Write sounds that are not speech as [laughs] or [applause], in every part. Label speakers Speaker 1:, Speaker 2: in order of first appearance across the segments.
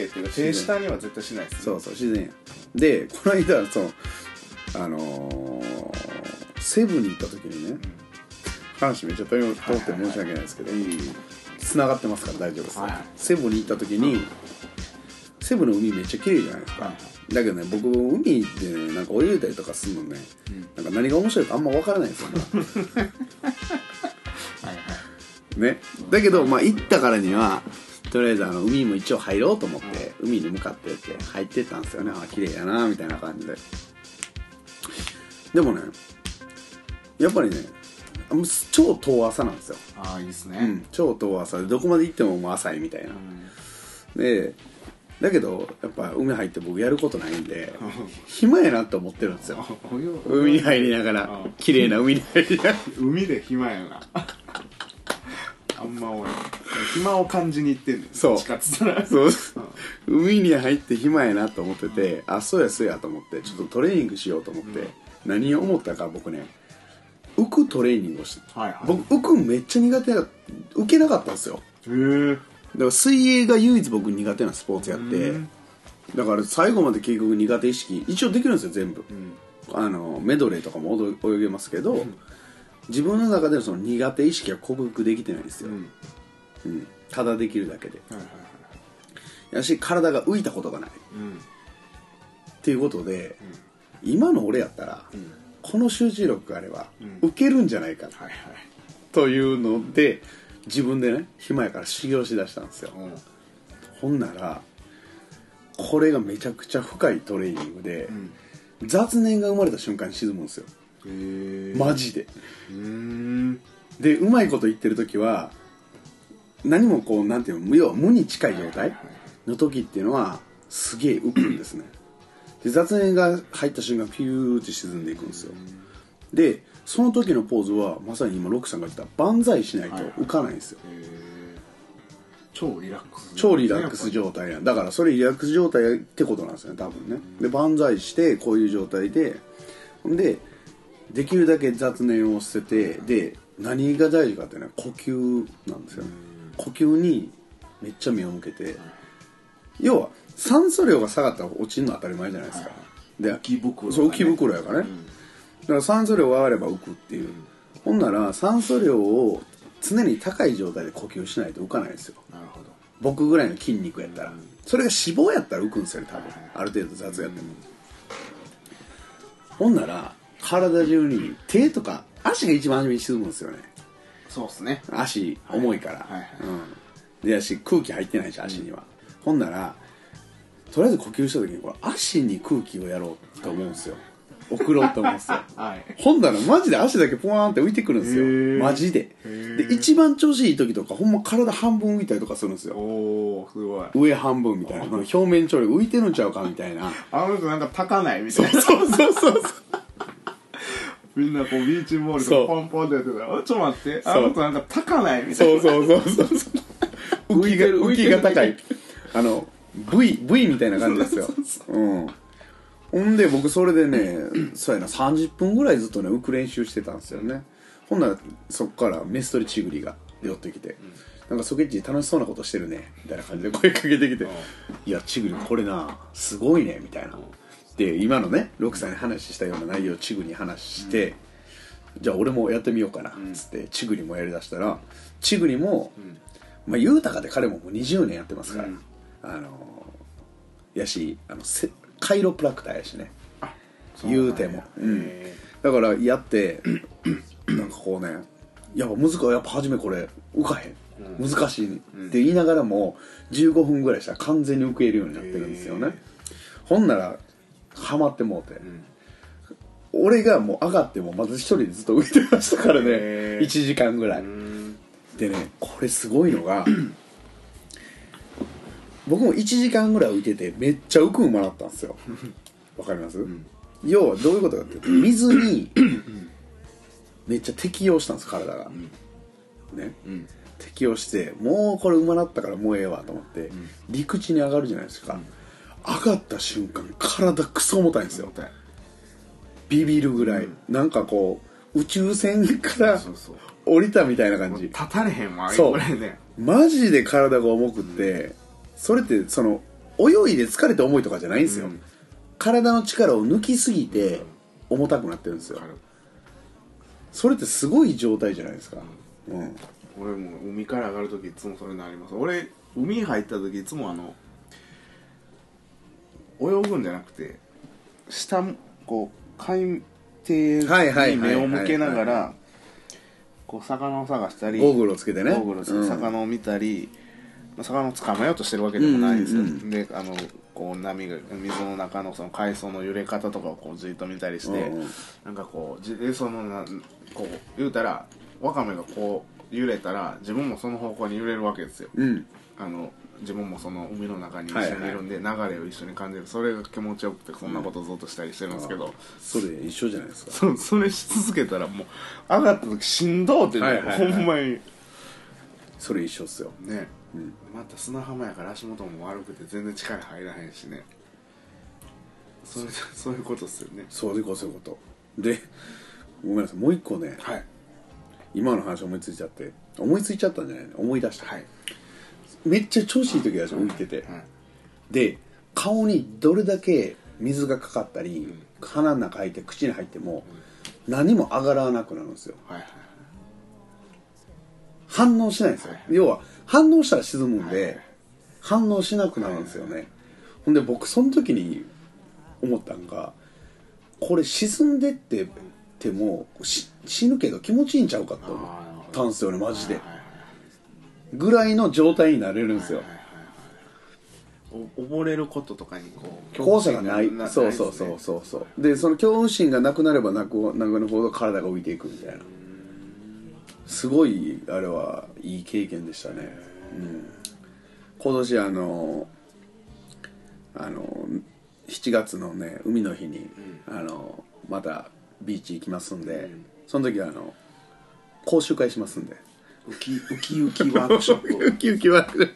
Speaker 1: けっていうか手下には絶対しないです、ね、
Speaker 2: そうそう自然や。でこの間そのあのーセブンに行った時にね、話めっちゃ通って申し訳ないですけど、繋がってますから大丈夫です、
Speaker 1: はいはい。
Speaker 2: セブンに行った時に、セブンの海めっちゃ綺麗じゃないですか、
Speaker 1: はい
Speaker 2: だけどね僕海でねなんか泳いだりとかするのね、なんか何が面白いかあんま分からないんですよね。[laughs]
Speaker 1: はいはい。
Speaker 2: ね。だけどまあ行ったからにはとりあえずあの海も一応入ろうと思って、海に向かってって入ってったんですよね。あ綺麗やなみたいな感じで。でもねやっぱりね超遠浅なんですよ、
Speaker 1: ああいいですね、
Speaker 2: うん、超遠浅。でどこまで行ってももう浅いみたいな、でだけどやっぱ海入って僕やることないんで暇やなって思ってるんですよ。海に入りながら
Speaker 1: うん
Speaker 2: 綺麗な海に入りながら。
Speaker 1: 海で暇やな。[laughs] あんま俺暇を感じに行ってんね。ん
Speaker 2: そう。
Speaker 1: どっちかっつったら。
Speaker 2: そう。海に入って暇やなと思ってて、あそうやそうやと思ってちょっとトレーニングしようと思って、何を思ったか僕ね浮くトレーニングをして、
Speaker 1: はいはい。
Speaker 2: 僕浮くんめっちゃ苦手だ浮けなかったんですよ。
Speaker 1: へえ
Speaker 2: だから水泳が唯一僕苦手なスポーツやって
Speaker 1: うん。
Speaker 2: だから最後まで結局苦手意識一応できるんですよ全部、あのメドレーとかも踊泳げますけど、自分の中でのその苦手意識は克服できてないんですよ、
Speaker 1: うん
Speaker 2: うんただできるだけで。
Speaker 1: はいはいはい。
Speaker 2: やし体が浮いたことがない。
Speaker 1: うん
Speaker 2: っていうことで、今の俺やったら、
Speaker 1: ん
Speaker 2: この集中力があれば、
Speaker 1: うん
Speaker 2: 受けるんじゃないか
Speaker 1: はいはい。
Speaker 2: というので自分でね暇やから修行しだしたんですよ、
Speaker 1: うん。
Speaker 2: ほんならこれがめちゃくちゃ深いトレーニングで、
Speaker 1: ん。
Speaker 2: 雑念が生まれた瞬間に沈むんですよ。マジで。でうまいこと言ってる時は何もこうなんていうの要は無に近い状態の時っていうのはすげえ浮くんですね。で雑念が入った瞬間ピューって沈んでいくんですよ。でその時のポーズはまさに今ロックさんが言った万歳しないと浮かないんですよ、
Speaker 1: へえ超リラックス
Speaker 2: 超リラックス状態やだからそれリラックス状態ってことなんですよね多分ね。で万歳してこういう状態ででできるだけ雑念を捨ててで何が大事かっていうのは呼吸なんですよね呼吸にめっちゃ目を向けて要は酸素量が下がったら落ちるのは当たり前じゃないですか。で
Speaker 1: 浮き袋
Speaker 2: そう浮き袋やからね、だから酸素量が上がれば浮くっていう、ほんなら酸素量を常に高い状態で呼吸しないと浮かないんですよ。
Speaker 1: なるほど。
Speaker 2: 僕ぐらいの筋肉やったら、それが脂肪やったら浮くんですよね多分、ある程度雑やっても、ほんなら体中に手とか足が一番初めに沈むんですよね
Speaker 1: そうっすね。
Speaker 2: 足重いから、
Speaker 1: はいはい。
Speaker 2: うん。で足空気入ってないし足には、ほんならとりあえず呼吸した時にこれ足に空気をやろうと思うんですよ。送ろうと思うんですよ。[laughs]
Speaker 1: はい。
Speaker 2: ほんならマジで足だけポワーンって浮いてくるんですよ。マジで。で一番調子いい時とかほんま体半分浮いたりとかするんですよ。
Speaker 1: おおすごい。
Speaker 2: 上半分みたいな表面張力浮いてるんちゃうかみたいな。
Speaker 1: あの人なんか炊かないみたいな。
Speaker 2: そうそうそうそう
Speaker 1: みんなこうビーチボールとかポンポンってやってた。ら「あちょっと待って。あの人なんか炊かない」みたいな。
Speaker 2: そうそうそうそうそう。[laughs] 浮きが浮きが高いあの V, v みたいな感じですよ。うん。ほんで僕それでねそうやな30分ぐらいずっとね浮く練習してたんですよね。ほんならそっからメストリチグリが寄ってきて、なんかソケッチ楽しそうなことしてるね。みたいな感じで声かけてきて「いやチグリこれなすごいね」みたいなで今のねロクさんに話したような内容をチグリに話して、じゃあ俺もやってみようかなっつって、チグリもやりだしたらチグリも、まあ言うたかで彼ももう20年やってますから、
Speaker 1: うん。
Speaker 2: あのやしあのせカイロプラクターやしね。言うても、うん。
Speaker 1: へ
Speaker 2: だからやって [clears throat] なんかこうねやっぱ難しいやっぱ初めこれ浮かへん、難しいって言いながらも15分ぐらいしたら完全に浮けるようになってるんですよね、ほんならハマってもうて、俺がもう上がってもまず一人でずっと浮いてましたからね。
Speaker 1: へー。
Speaker 2: 1時間ぐらい、
Speaker 1: うん。
Speaker 2: でねこれすごいのが [clears throat] 僕も1時間ぐらい浮いててめっちゃ浮くんもらったんですよ。[laughs] わかります、要はどういうことかっていうと [laughs] 水にめっちゃ適応したんです体が、ね、
Speaker 1: うん。
Speaker 2: 適応してもうこれ馬なったからもうええわと思って、陸地に上がるじゃないですか、上がった瞬間体クソ重たいんですよビビるぐらい、なんかこう宇宙船から降りたみたいな感じ。
Speaker 1: 立たれへんわ
Speaker 2: そう。
Speaker 1: これね。
Speaker 2: マジで体が重くって、それってその泳いで疲れて重いとかじゃないんですよ、
Speaker 1: うん。
Speaker 2: 体の力を抜きすぎて重たくなってるんですよ。それってすごい状態じゃないですか。うん。
Speaker 1: 俺も海から上がる時いつもそれになります。俺海に入った時いつもあの泳ぐんじゃなくて下こう海底に目を向けながらこう魚を探したり
Speaker 2: ゴーグルをつけてね。
Speaker 1: ゴーグルをつけて
Speaker 2: うん。
Speaker 1: 魚を見たり、まあ魚を捕まえようとしてるわけでもないんですよ、
Speaker 2: うんうん。
Speaker 1: であのこう波が水の中のその海藻の揺れ方とかをこうじっと見たりして、
Speaker 2: うんうん。
Speaker 1: なんかこうそのなこう言うたらワカメがこう揺れたら自分もその方向に揺れるわけですよ。
Speaker 2: うん。
Speaker 1: あの自分もその海の中に一緒にいるんで、流れを一緒に感じる。それが気持ちよくてそんなことをずっとしたりしてるんですけど、
Speaker 2: それ一緒じゃないですか。
Speaker 1: そそれし続けたらもう上がった時しんどうって、ね
Speaker 2: はいはいはい。
Speaker 1: ほんまに。
Speaker 2: それ一緒っすよ。
Speaker 1: ね、
Speaker 2: うん。
Speaker 1: また砂浜やから足元も悪くて全然力入らへんしね。それそういうことっすよね。
Speaker 2: そういうことそういうこと。でごめんなさい。もう一個ね。
Speaker 1: はい。
Speaker 2: 今の話思いついちゃって。思いついちゃったんじゃないの？思い出した、
Speaker 1: はい
Speaker 2: めっちゃ調子いい時あるじゃん浮いてて、
Speaker 1: はい
Speaker 2: で顔にどれだけ水がかかったり、
Speaker 1: ん
Speaker 2: 鼻の中入って口に入っても何も上がらなくなるんですよ。
Speaker 1: はいはい
Speaker 2: 反応しないんですよ、
Speaker 1: はい
Speaker 2: 要は反応したら沈むんで、
Speaker 1: はい
Speaker 2: 反応しなくなるんですよね、ほんで僕その時に思ったんがこれ沈んでっててもし死ぬけど気持ちいいんちゃうかと思ったんですよねマジで。
Speaker 1: はいはいはい
Speaker 2: ぐらいの状態になれるんですよ、
Speaker 1: 溺れることとかにこう
Speaker 2: 怖さがない。そうそうそうそうそう。でその恐怖心がなくなればなくなくなるほど体が浮いていくみたいな。すごいあれはいい経験でしたね、うん、今年あのあの7月のね海の日に、あのまたビーチ行きますんで、
Speaker 1: うん。
Speaker 2: その時はあの講習会しますんで
Speaker 1: ウキウキウキワークショッ
Speaker 2: ウキウキは
Speaker 1: プ [laughs]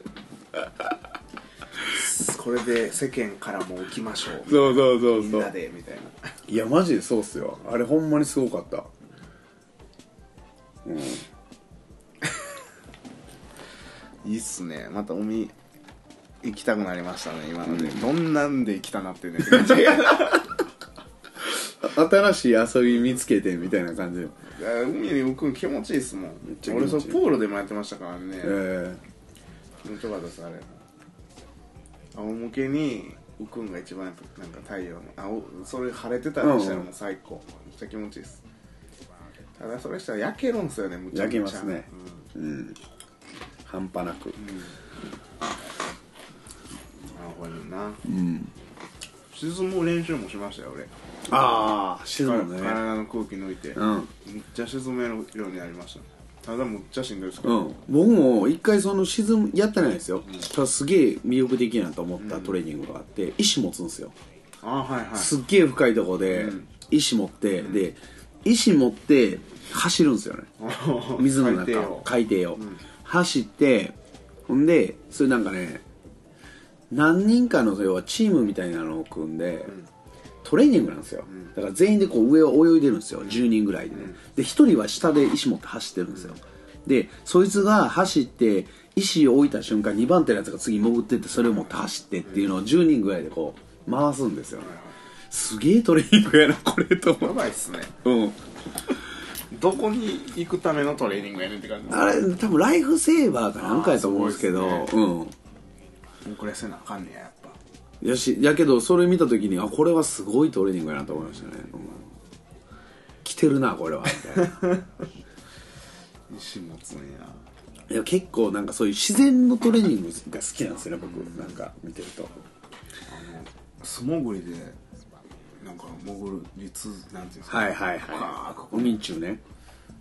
Speaker 1: これで世間からも浮きましょう。
Speaker 2: そうそうそう
Speaker 1: みんな
Speaker 2: そう
Speaker 1: でみたいな。い
Speaker 2: やマジでそうっすよ。あれほんまにすごかった。うん。
Speaker 1: いいっすね。また海行きたくなりましたね今ので、どんなんで行きたなってね
Speaker 2: 新しい遊び見つけてみたいな感じ。で
Speaker 1: 海に浮くの気持ちいいっすもん。
Speaker 2: めっちゃ気持ちいい。
Speaker 1: 俺それプールでもやってましたからね、
Speaker 2: え
Speaker 1: 気持ちよかったですあれ。仰向けに浮くんが一番やっぱなんか太陽のあおそれ晴れてたらしたらもう最高、めっちゃ気持ちいいです。ただそれしたら焼けるんすよねむちゃむちゃ。
Speaker 2: 焼けますね。ーうん。半端なく。
Speaker 1: うん、うん、なるほどな。
Speaker 2: うん。
Speaker 1: 沈む練習もしましたよ俺
Speaker 2: ああ沈むね。
Speaker 1: 体の空気抜いて、
Speaker 2: うん。
Speaker 1: めっちゃ沈めるようになりました。ただむっちゃしんどいですけど、
Speaker 2: うん、僕も一回その沈むやってないですよ、ただすげえ魅力的やなと思ったトレーニングがあって石持つんですよ、
Speaker 1: あはいはい。
Speaker 2: すっげえ深いとこで
Speaker 1: うん。
Speaker 2: 石持って、で石持って走るんですよね。[laughs] 水の中
Speaker 1: 海底を。
Speaker 2: 海底を、
Speaker 1: ん。
Speaker 2: 走ってほんでそれなんかね何人かの要はチームみたいなのを組んで、トレーニングなんですよ、だから全員でこう上を泳いでるんですよ。10人ぐらいでね、で1人は下で石持って走ってるんですよ、でそいつが走って石を置いた瞬間2番手のやつが次潜ってってそれを持って走ってっていうのを10人ぐらいでこう回すんですよね、すげえトレーニングやなこれと
Speaker 1: や
Speaker 2: 思う
Speaker 1: ばいっすね。
Speaker 2: うん。
Speaker 1: どこに行くためのトレーニングやねんって感じです
Speaker 2: あれ多分ライフセーバーかなんかやと思うんですけど。
Speaker 1: あーすごい
Speaker 2: うん。
Speaker 1: 遅れせなあかんねやや
Speaker 2: しやけどそれ見た時にあこれはすごいトレーニングやなと思いましたね、うん、来てるなこれは。みたいな
Speaker 1: 石持つんや。
Speaker 2: いや結構なんかそういう自然のトレーニングが好きなんですよね僕。なんか見てると。
Speaker 1: 素潜りでなんか潜る率なんていうんですか？
Speaker 2: はいはい
Speaker 1: 深
Speaker 2: はい。海中ね。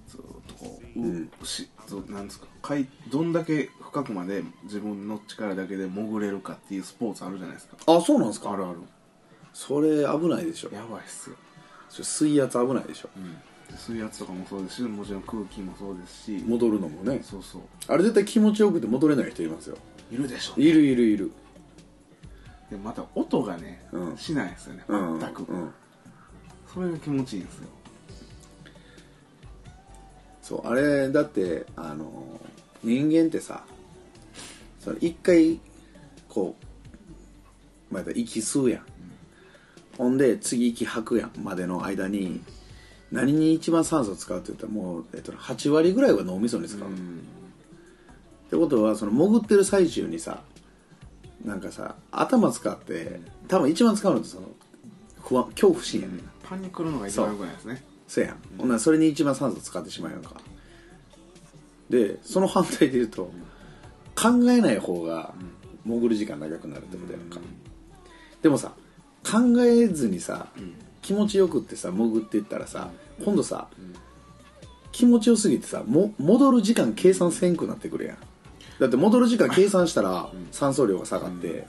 Speaker 1: ずっとこう、うしずなんですか？海どんだけ深くまで自分の力だけで潜れるかっていうスポーツあるじゃないですか。
Speaker 2: あそうなんですか？
Speaker 1: あるある。
Speaker 2: それ危ないでしょ。
Speaker 1: やばいっすよ、
Speaker 2: それ水圧危ないでしょ。
Speaker 1: うん、水圧とかもそうですしもちろん空気もそうですし。
Speaker 2: 戻るのもね。
Speaker 1: そうそう。
Speaker 2: あれ絶対気持ちよくて戻れない人いますよ。
Speaker 1: いるでしょ
Speaker 2: いるいるいる。
Speaker 1: でまた音がね、
Speaker 2: うん。
Speaker 1: しないですよね。
Speaker 2: うん
Speaker 1: 全く、
Speaker 2: うん。
Speaker 1: それが気持ちいいんですよ。
Speaker 2: そうあれだってあの人間ってさその一回こうまあ、息吸うやん、ほんで次息吐くやんまでの間に何に一番酸素使うって言ったらもう、えっと、8割ぐらいは脳みそに使う、ってことはその潜ってる最中にさなんかさ頭使って多分一番使うのってその不安恐怖心やねん、
Speaker 1: パニクるのが一番良くないですね。
Speaker 2: そうやん、ほんならそれに一番酸素使ってしまうやんか。でその反対で言うと考えない方が潜る時間長くなるってことやんか、でもさ考えずにさ、気持ちよくってさ潜っていったらさ今度さ、気持ちよすぎてさも戻る時間計算せんくなってくるやん。だって戻る時間計算したら酸素量が下がって、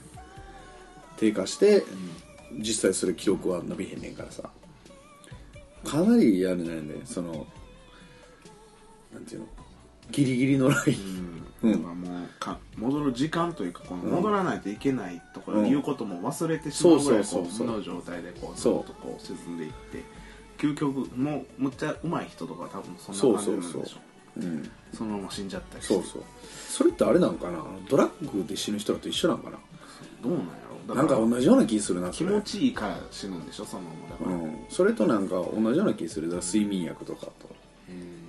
Speaker 2: 低下して、実際それ記録は伸びへんねんからさ。かなりやるねんでそのなんていうのギリギリのライン、
Speaker 1: うん、だからもうか戻る時間というかこの戻らないといけないところ
Speaker 2: うん。
Speaker 1: 言うことも忘れてしまうぐらいこう無の状態でこうずっとこう沈んでいって究極もうむっちゃ上手い人とかは多分そんな感じなんでしょ
Speaker 2: う。ん、
Speaker 1: そのまま死んじゃったりして。
Speaker 2: そうそう。それってあれなんかな？ドラッグで死ぬ人らと一緒なんかな？
Speaker 1: どうなんやろ？だ
Speaker 2: なんか同じような気するな
Speaker 1: 気持ちいいから死ぬんでしょ？そのままだから、
Speaker 2: うん、それとなんか同じような気する。だ睡眠薬とかと、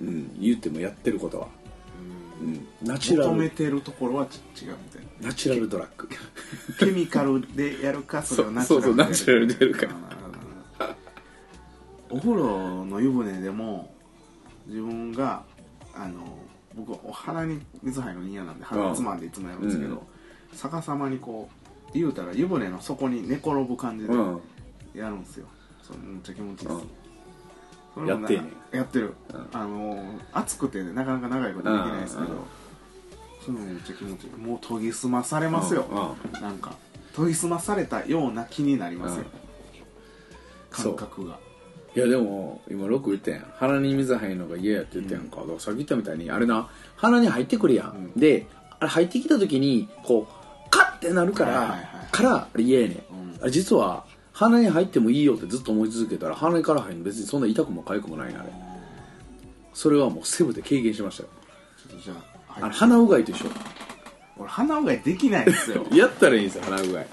Speaker 2: うん、言ってもやってることは、うん、ナチュラ
Speaker 1: 求め
Speaker 2: ル
Speaker 1: てるところはち違うみたいな。
Speaker 2: ナチュラルドラッグ。[laughs]
Speaker 1: ケミカルでやるかそれをナチ
Speaker 2: そうそう
Speaker 1: ュラルでやる
Speaker 2: ナチュラルでやるか [laughs]
Speaker 1: お風呂の湯船でも自分があの僕お鼻に水入るの嫌なんで鼻つまんでいつもやるんですけど、
Speaker 2: うん。
Speaker 1: 逆さまにこう言うたら湯船の底に寝転ぶ感じで
Speaker 2: うん。
Speaker 1: やるんですよ、それめっちゃ気持ちいいです、
Speaker 2: うんやってんね
Speaker 1: やってる、
Speaker 2: うん。
Speaker 1: あの暑くてねなかなか長いことできないですけど、
Speaker 2: うん。うん
Speaker 1: それもめっちゃ気持ちいい。もう研ぎ澄まされますよ、
Speaker 2: うん。
Speaker 1: なんか研ぎ澄まされたような気になりますよ、感覚が。
Speaker 2: いやでも今6言ったやん。鼻に水入るのが嫌やって言ったやんか、だからさっき言ったみたいにあれな鼻に入ってくるやん、であれ入ってきた時にこうカッてなるから、
Speaker 1: はいはいはい。
Speaker 2: からあれ嫌やねん、
Speaker 1: うん。
Speaker 2: あれ実は鼻に入ってもいいよってずっと思い続けたら鼻から入るの別にそんな痛くも痒くもないねあれ。それはもうセブで経験しましたよ。
Speaker 1: じゃあ、
Speaker 2: あ鼻うがいと一緒。
Speaker 1: 俺鼻うがいできないですよ。[laughs]
Speaker 2: やったらいいんですよ鼻うがい。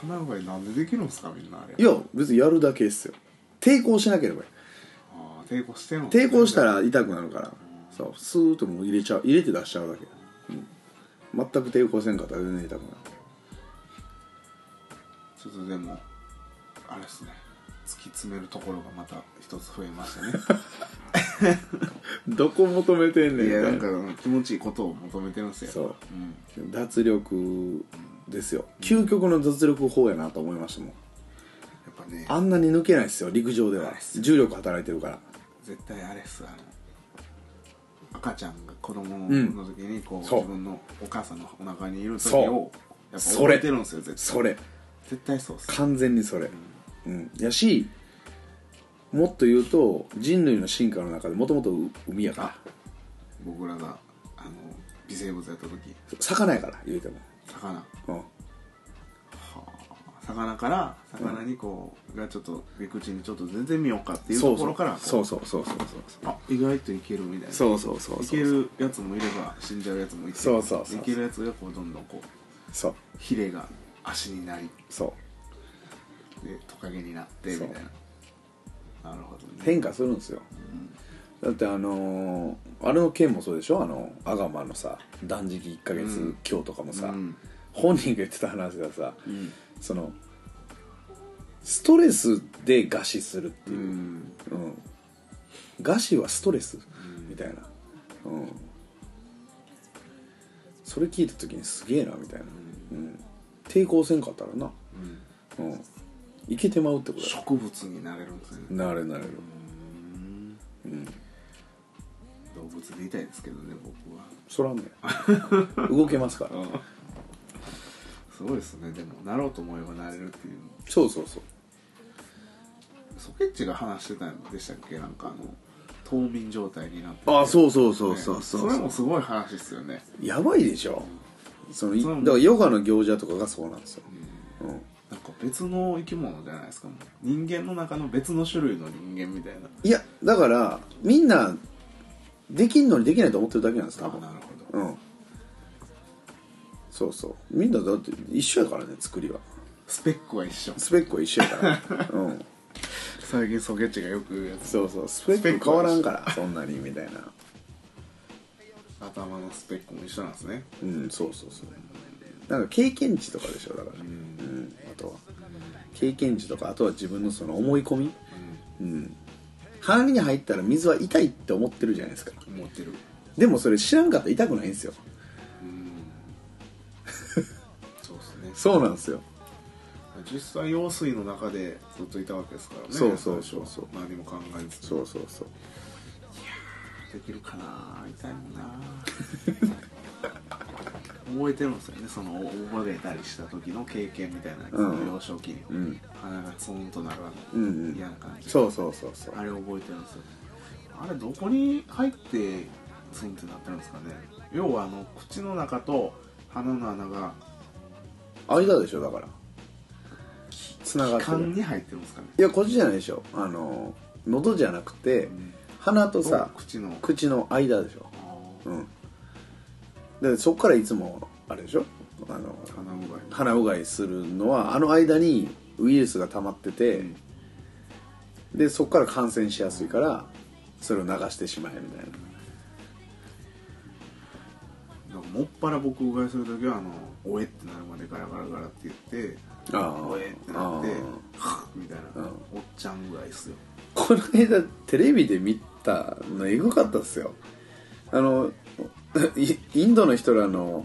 Speaker 1: 鼻うがいなんでできるんですかみんなあれ。
Speaker 2: いや別にやるだけですよ。抵抗しなければいい。
Speaker 1: あー抵抗してるの？
Speaker 2: 抵抗したら痛くなるから。そうスーッともう入れちゃう入れて出しちゃうだけ、うん、全く抵抗せんかったら全然痛くなる
Speaker 1: ちょっとでもあれですね。突き詰めるところがまた一つ増えましたね。[laughs]
Speaker 2: どこ求めてんねん
Speaker 1: いやなんか気持ちいいことを求めてるんですよ。
Speaker 2: そう。
Speaker 1: うん、
Speaker 2: 脱力ですよ。究極の脱力法やなと思いましたもん。
Speaker 1: やっぱね。
Speaker 2: あんなに抜けないですよ陸上では。重力働いてるから。
Speaker 1: 絶対あれっすあの赤ちゃんが子供
Speaker 2: うん。
Speaker 1: の時にこう、
Speaker 2: そう。
Speaker 1: 自分のお母さんのお腹にいる時をやっぱ覚えてるんですよ絶対。
Speaker 2: それ
Speaker 1: 絶対そうっす
Speaker 2: 完全にそれ。うん。やしもっと言うと人類の進化の中でもともと海やから。
Speaker 1: 僕らがあの微生物やった時。
Speaker 2: 魚やから言うても。
Speaker 1: 魚。
Speaker 2: うん。
Speaker 1: 魚から魚にこう、がちょっと陸地にちょっと全然見ようかっていう
Speaker 2: そうそう。
Speaker 1: ところからこう
Speaker 2: そうそうそうそうそう。
Speaker 1: あ意外といけるみたいな。
Speaker 2: そうそうそうそう。
Speaker 1: いけるやつもいれば死んじゃうやつもいて
Speaker 2: そうそうそう。
Speaker 1: いけるやつがこうどんどんこう
Speaker 2: そう。
Speaker 1: ヒレが足になり。
Speaker 2: そう。
Speaker 1: でトカゲになってみたいな。なるほどね。
Speaker 2: 変化するんですよ、だってあのーあれの件もそうでしょ？あのアガマのさ断食1ヶ月
Speaker 1: うん。
Speaker 2: 今日とかもさ、
Speaker 1: うん。
Speaker 2: 本人が言ってた話がさ、
Speaker 1: うん。
Speaker 2: そのストレスで餓死するっていう、
Speaker 1: うん。
Speaker 2: うん。餓死はストレス、みたいな、うん、それ聞いた時にすげえなみたいな、うん抵抗せんかったらな、
Speaker 1: うん。
Speaker 2: うん、いけてまうってことだ
Speaker 1: 植物になれるんですよね。
Speaker 2: なれなれる。
Speaker 1: うん。動物でいたいですけどね僕は。
Speaker 2: そらね [laughs] 動けますから。
Speaker 1: すごいですね。でもなろうと思えばなれるっていう。
Speaker 2: そうそうそう。
Speaker 1: ソケッチが話してたんでしたっけ？なんかあの冬眠状態になってて。
Speaker 2: あそうそうそうそう
Speaker 1: ね
Speaker 2: そう。
Speaker 1: それもすごい話ですよね。
Speaker 2: やばいでしょそのだからヨガの行者とかがそうなんですよ、うん、
Speaker 1: なんか別の生き物じゃないですかもう。人間の中の別の種類の人間みたいな。い
Speaker 2: やだからみんなできんのにできないと思ってるだけなんです多分。
Speaker 1: あなるほど。
Speaker 2: うん。そうそう。みんなだって一緒やからね作りは。
Speaker 1: スペックは一緒。
Speaker 2: スペックは一緒やから。[laughs] うん。
Speaker 1: 最近ソゲッチがよく言うやつ。
Speaker 2: そうそう。スペック変わらんからそんなにみたいな
Speaker 1: 頭のスペックも一緒なんですね。
Speaker 2: うんそうそうそう。なんか経験値とかでしょだから。うん、あとは。経験値とかあとは自分のその思い込み。うん。鼻に入ったら水は痛いって思ってるじゃないですか。
Speaker 1: 思ってる。
Speaker 2: でもそれ知らんかったら痛くないんですよ。
Speaker 1: そうですね。[laughs]
Speaker 2: そうなんですよ。
Speaker 1: 実際用水の中でずっといたわけですからね。
Speaker 2: そうそうそうそう。
Speaker 1: 何も考えず
Speaker 2: そうそうそう
Speaker 1: できるかな痛いな覚えてるんですよねその覚えたりした時の経験みたいな、その幼少期に、
Speaker 2: うん
Speaker 1: 鼻がツンとなるあの、
Speaker 2: うんうん
Speaker 1: 嫌な感じ
Speaker 2: そうそうそうそう
Speaker 1: あれ覚えてるんですよあれどこに入ってツンってなってるんですかね要はあの口の中と鼻の穴が
Speaker 2: 間でしょだからつながってる
Speaker 1: 気管に入ってるんですかね
Speaker 2: いやこっちじゃないでしょあの喉じゃなくて、鼻とさ
Speaker 1: と口の。
Speaker 2: 口の間でしょ。うん。でそっからいつもあれでしょ？あの
Speaker 1: 鼻うがい
Speaker 2: 鼻うがいするのはあの間にウイルスが溜まってて、
Speaker 1: うん。
Speaker 2: でそっから感染しやすいからそれを流してしまえみたいな。
Speaker 1: だからもっぱら僕うがいする時はあの「おえ」ってなるまでガラガラガラって言って
Speaker 2: ああ
Speaker 1: おえってなって
Speaker 2: あ
Speaker 1: はっみたいな、
Speaker 2: うん。
Speaker 1: おっちゃんぐらいっすよ。
Speaker 2: この間テレビで見たのエグかったっすよ。あのイインドの人らの、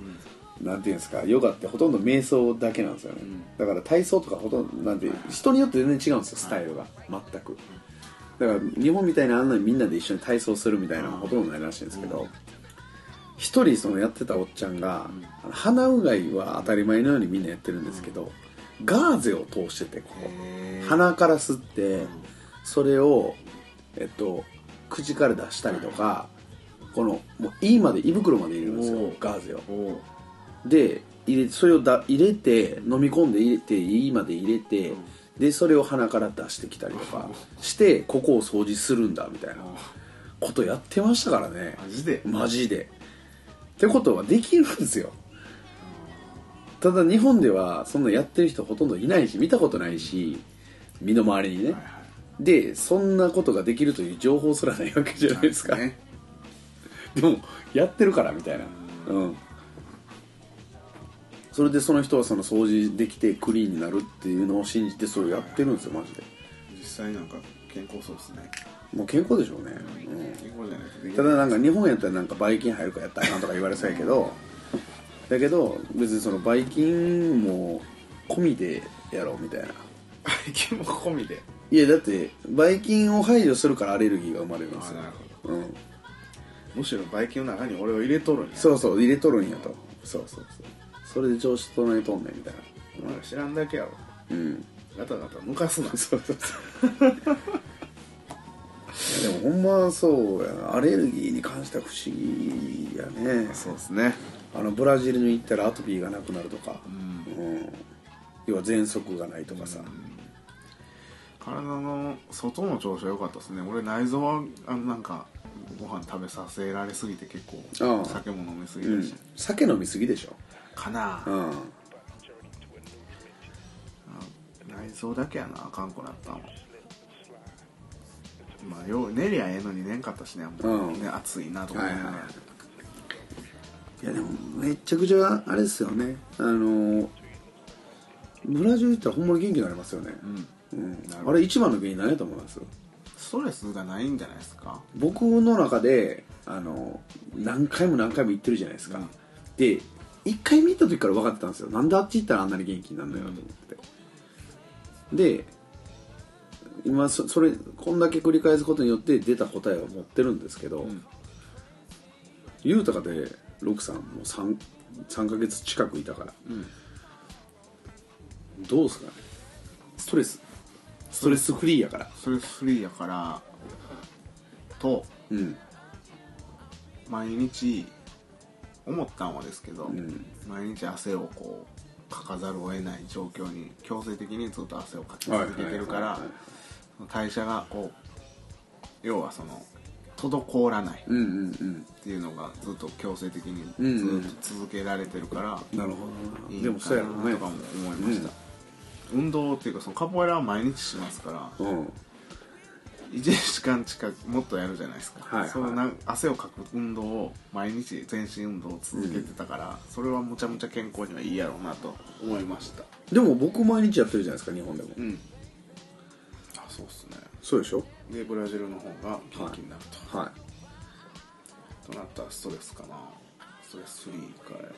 Speaker 2: なんていうんですかヨガってほとんど瞑想だけなんですよね、
Speaker 1: ん。
Speaker 2: だから体操とかほとんどなんて人によって全然違うんですよスタイルが。全く。だから日本みたいなあんなにみんなで一緒に体操するみたいなのはほとんどないらしいんですけど一人そのやってたおっちゃんが、あの鼻うがいは当たり前のようにみんなやってるんですけど、ガーゼを通しててここ。
Speaker 1: へー。
Speaker 2: 鼻から吸ってそれをえっと口から出したりとかこのもう胃まで胃袋まで入れるんですよガーゼを。で入れそれをだ入れて飲み込んで入れて胃まで入れて、でそれを鼻から出してきたりとかしてここを掃除するんだみたいなことやってましたからね。
Speaker 1: マジで？
Speaker 2: マジで。ってことはできるんですよ。ただ日本ではそんなやってる人ほとんどいないし見たことないし身の回りにね、
Speaker 1: はいはい
Speaker 2: でそんなことができるという情報すらないわけじゃないですか、
Speaker 1: ね。
Speaker 2: でもやってるからみたいな。うん。それでその人はその掃除できてクリーンになるっていうのを信じてそれをやってるんですよマジで。
Speaker 1: 実際なんか健康そうですね。
Speaker 2: もう健康でしょうね、
Speaker 1: 健康じゃないとで
Speaker 2: うん、
Speaker 1: きない。
Speaker 2: ただなんか日本やったらなんかばい菌入るからやったらあかんとか言われそうやけどだけど別にそのばい菌も込みでやろうみたいな。
Speaker 1: 背筋も込みで
Speaker 2: いやだってばい菌を排除するからアレルギーが生まれるんですよ。
Speaker 1: あなるほ
Speaker 2: うん。
Speaker 1: むしろバイキンの中に俺を入れとるんや。
Speaker 2: そうそう入れとるんやと。そうそうそう。それで調子整えとんねんみたいな。
Speaker 1: お前ら知らんだけやろ。
Speaker 2: うん。
Speaker 1: ガタガタ抜かすな。
Speaker 2: そうそうそう。いやでもほんまそうやな。アレルギーに関しては不思議やね。
Speaker 1: そうですね。
Speaker 2: あのブラジルに行ったらアトピーがなくなるとか、
Speaker 1: うん。
Speaker 2: うん。要は喘息がないとかさ、
Speaker 1: 体の外の調子は良かったですね。俺内臓はあのなんかご飯食べさせられすぎて結構
Speaker 2: ああ
Speaker 1: 酒も飲みすぎ
Speaker 2: うん。
Speaker 1: たし、
Speaker 2: 酒飲みすぎでしょ。
Speaker 1: かな、
Speaker 2: うん。
Speaker 1: 内臓だけやなあかんくなったの。まあよう寝りゃええのに寝んかったしねもう
Speaker 2: うん。
Speaker 1: ね暑いなとか思いながら、
Speaker 2: はいはい。いやでもめっちゃくちゃあれですよね。あのブラジル行ったらほんまに元気になりますよね、
Speaker 1: うん
Speaker 2: うん。あれ一番の原因何やと思います？
Speaker 1: ストレスがないんじゃないですか？
Speaker 2: 僕の中であの何回も何回も行ってるじゃないですか、
Speaker 1: うん。
Speaker 2: で一回見た時から分かってたんですよ。なんであっち行ったらあんなに元気になるんだよと思って、で今そそれこんだけ繰り返すことによって出た答えを持ってるんですけど、
Speaker 1: ん。
Speaker 2: ゆうたかで六さんもう 3, 3ヶ月近くいたから。
Speaker 1: うん。
Speaker 2: どうですかね？ストレスストレスフリーやから。
Speaker 1: ストレスフリーやからと
Speaker 2: うん。
Speaker 1: 毎日思ったんはですけど、
Speaker 2: ん。
Speaker 1: 毎日汗をこうかかざるを得ない状況に強制的にずっと汗をかき続けてるから
Speaker 2: はいはいはいはい。
Speaker 1: 代謝がこう要はその滞らない
Speaker 2: うんうんうん。
Speaker 1: っていうのがずっと強制的に
Speaker 2: うんうん。
Speaker 1: ずっと続けられてるから、
Speaker 2: なるほど
Speaker 1: いい
Speaker 2: でもそうやろうね
Speaker 1: かなとかも思いました、運動っていうかそのカポエラは毎日しますから
Speaker 2: うん。
Speaker 1: 1時間近くもっとやるじゃないですか、
Speaker 2: はいはい。
Speaker 1: そのなん汗をかく運動を毎日全身運動を続けてたから、それはむちゃむちゃ健康にはいいやろうなと思いました。
Speaker 2: でも僕毎日やってるじゃないですか日本でも。
Speaker 1: うん。あそうっすね。
Speaker 2: そうでしょ？
Speaker 1: でブラジルの方が元気になると、
Speaker 2: は
Speaker 1: となったらストレスかな。ストレスフリーからやか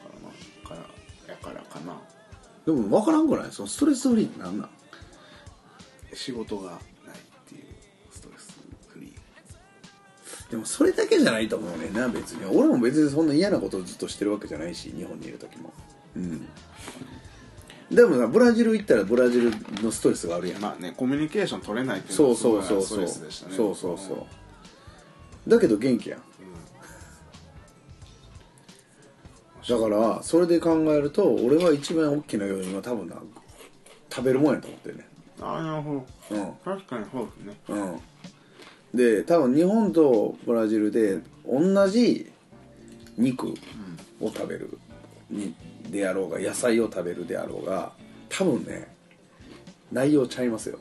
Speaker 1: らな。からやからかな。い
Speaker 2: でも分からんくない？そのストレスフリーってなんなん？
Speaker 1: 仕事がないっていうストレスフリー。
Speaker 2: でもそれだけじゃないと思うねんな別に。俺も別にそんな嫌なことをずっとしてるわけじゃないし日本にいる時も。うん。でもなブラジル行ったらブラジルのストレスがあるやん。
Speaker 1: まあねコミュニケーション取れないっていうの
Speaker 2: そう
Speaker 1: がすご
Speaker 2: そうそう。そう
Speaker 1: いストレスでしたね。
Speaker 2: そうそうそう。だけど元気やんだからそれで考えると俺は一番大きな要因は多分な食べるもんやと思ってるね
Speaker 1: ああなるほど。
Speaker 2: うん。
Speaker 1: 確かにそうですね。
Speaker 2: うん。で多分日本とブラジルで同じ肉を食べるにであろうが野菜を食べるであろうが多分ね内容ちゃいますよ。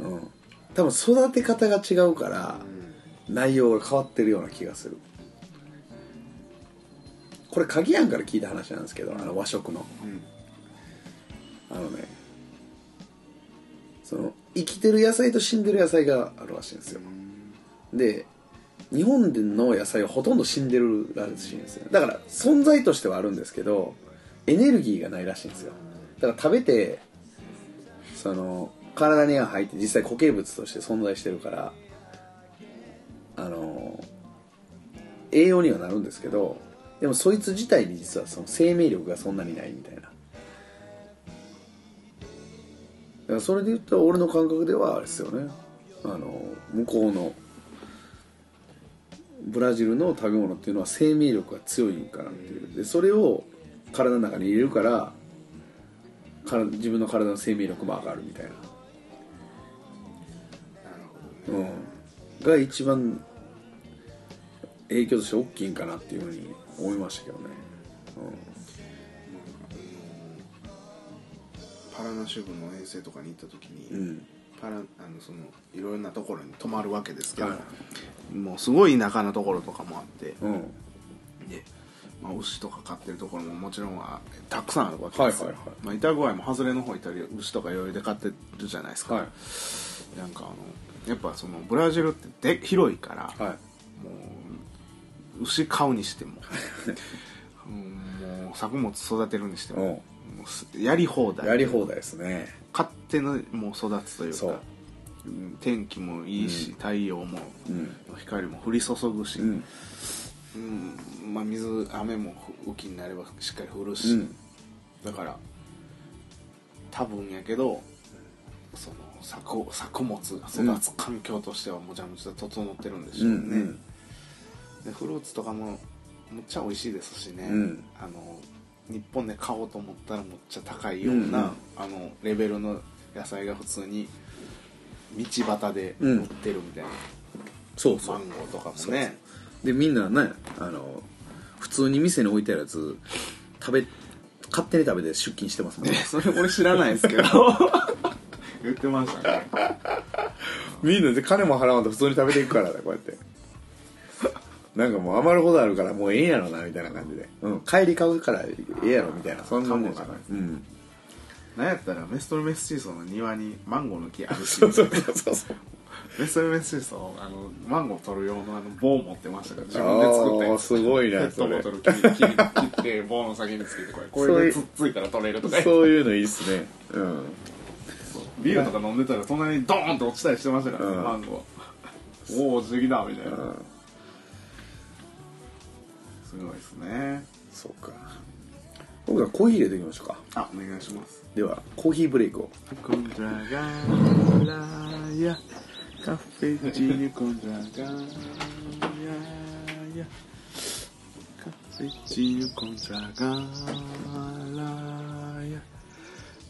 Speaker 2: うん。多分育て方が違うから内容が変わってるような気がするこれ鍵やんから聞いた話なんですけどあの和食の。
Speaker 1: うん。
Speaker 2: あのねその生きてる野菜と死んでる野菜があるらしいんですよ。で日本での野菜はほとんど死んでるらしいんですよ。だから存在としてはあるんですけどエネルギーがないらしいんですよ。だから食べてその体には入って実際固形物として存在してるからあの栄養にはなるんですけどでもそいつ自体に実はその生命力がそんなにないみたいな。だからそれで言ったら俺の感覚ではあれですよね。あの向こうのブラジルの食べ物っていうのは生命力が強いんかなっていう。でそれを体の中に入れるからから自分の体の生命力も上がるみたいな。うん、が一番影響として大きいんかなっていうふうに思いましたけどね、
Speaker 1: パラナシュ部の遠征とかに行った時に、
Speaker 2: うん。うん、
Speaker 1: パラあのそのいろんなところに泊まるわけですけど、
Speaker 2: は
Speaker 1: もうすごい田舎なところとかもあって、
Speaker 2: うん。
Speaker 1: で、まあ、牛とか飼ってるところももちろんはたくさんあるわけですよ、
Speaker 2: はいはいはい。
Speaker 1: まあ、板具合も外れの方行ったり牛とか余裕で飼ってるじゃないですか、
Speaker 2: はい。
Speaker 1: なんかあのやっぱそのブラジルってで広いから、
Speaker 2: はい。
Speaker 1: もう牛飼うにしても、うんもう作物育てるにしても,、もうすやり放題。
Speaker 2: やり放題ですね。
Speaker 1: 勝手にもう育つというか。う。ん天気もいいし、太陽も、
Speaker 2: うん。
Speaker 1: 光も降り注ぐし、
Speaker 2: うん。
Speaker 1: うんまあ、水雨も雨季になればしっかり降るし、
Speaker 2: うん。
Speaker 1: だから多分やけどその作作物が育つ環境としてはむちゃむちゃ整ってるんでしょうね、
Speaker 2: うんうん
Speaker 1: でフルーツとかもむっちゃ美味しいですしね、
Speaker 2: うん。
Speaker 1: あの日本で買おうと思ったらむっちゃ高いような、
Speaker 2: うんうん。
Speaker 1: あのレベルの野菜が普通に道端で売ってるみたいな、
Speaker 2: そうそう。
Speaker 1: マンゴーとかもね。
Speaker 2: でみんなねあの普通に店に置いてあるやつ食べ勝手に食べて出勤してますもん
Speaker 1: え
Speaker 2: ね。[laughs]
Speaker 1: それ俺知らないですけど。[laughs] 言ってましたね。
Speaker 2: みんなで金も払わんと普通に食べていくからだこうやってなんかもう余るほどあるからもうええんやろなみたいな感じで、うん、帰り買うからええやろみたいなそんなもんじゃな。いうん。
Speaker 1: なんやったらメストルメスチーソの庭にマンゴーの木あるし。
Speaker 2: そうそうそうそう。
Speaker 1: メストルメスチーソあのマンゴー取る用のあの棒持ってましたから。自分で作った
Speaker 2: あ
Speaker 1: やつ。
Speaker 2: ーすごい
Speaker 1: ペッ
Speaker 2: なそれ
Speaker 1: トボトル切り切り切って棒の先につけてこれこれでつっついたら取れるとか。
Speaker 2: そういうのいいっすね。うん。
Speaker 1: ビールとか飲んでたら隣にドーンと落ちたりしてましたからね、
Speaker 2: うん。
Speaker 1: マンゴー。おお不思議だみたいな、
Speaker 2: うん
Speaker 1: すご
Speaker 2: そうか。僕はコーヒー入ていきましょうか。
Speaker 1: あお願いします。
Speaker 2: ではコーヒーブレイクを。
Speaker 1: コンジャガーラーヤカフェチーニコンジャガーカフェチーニコンジャガー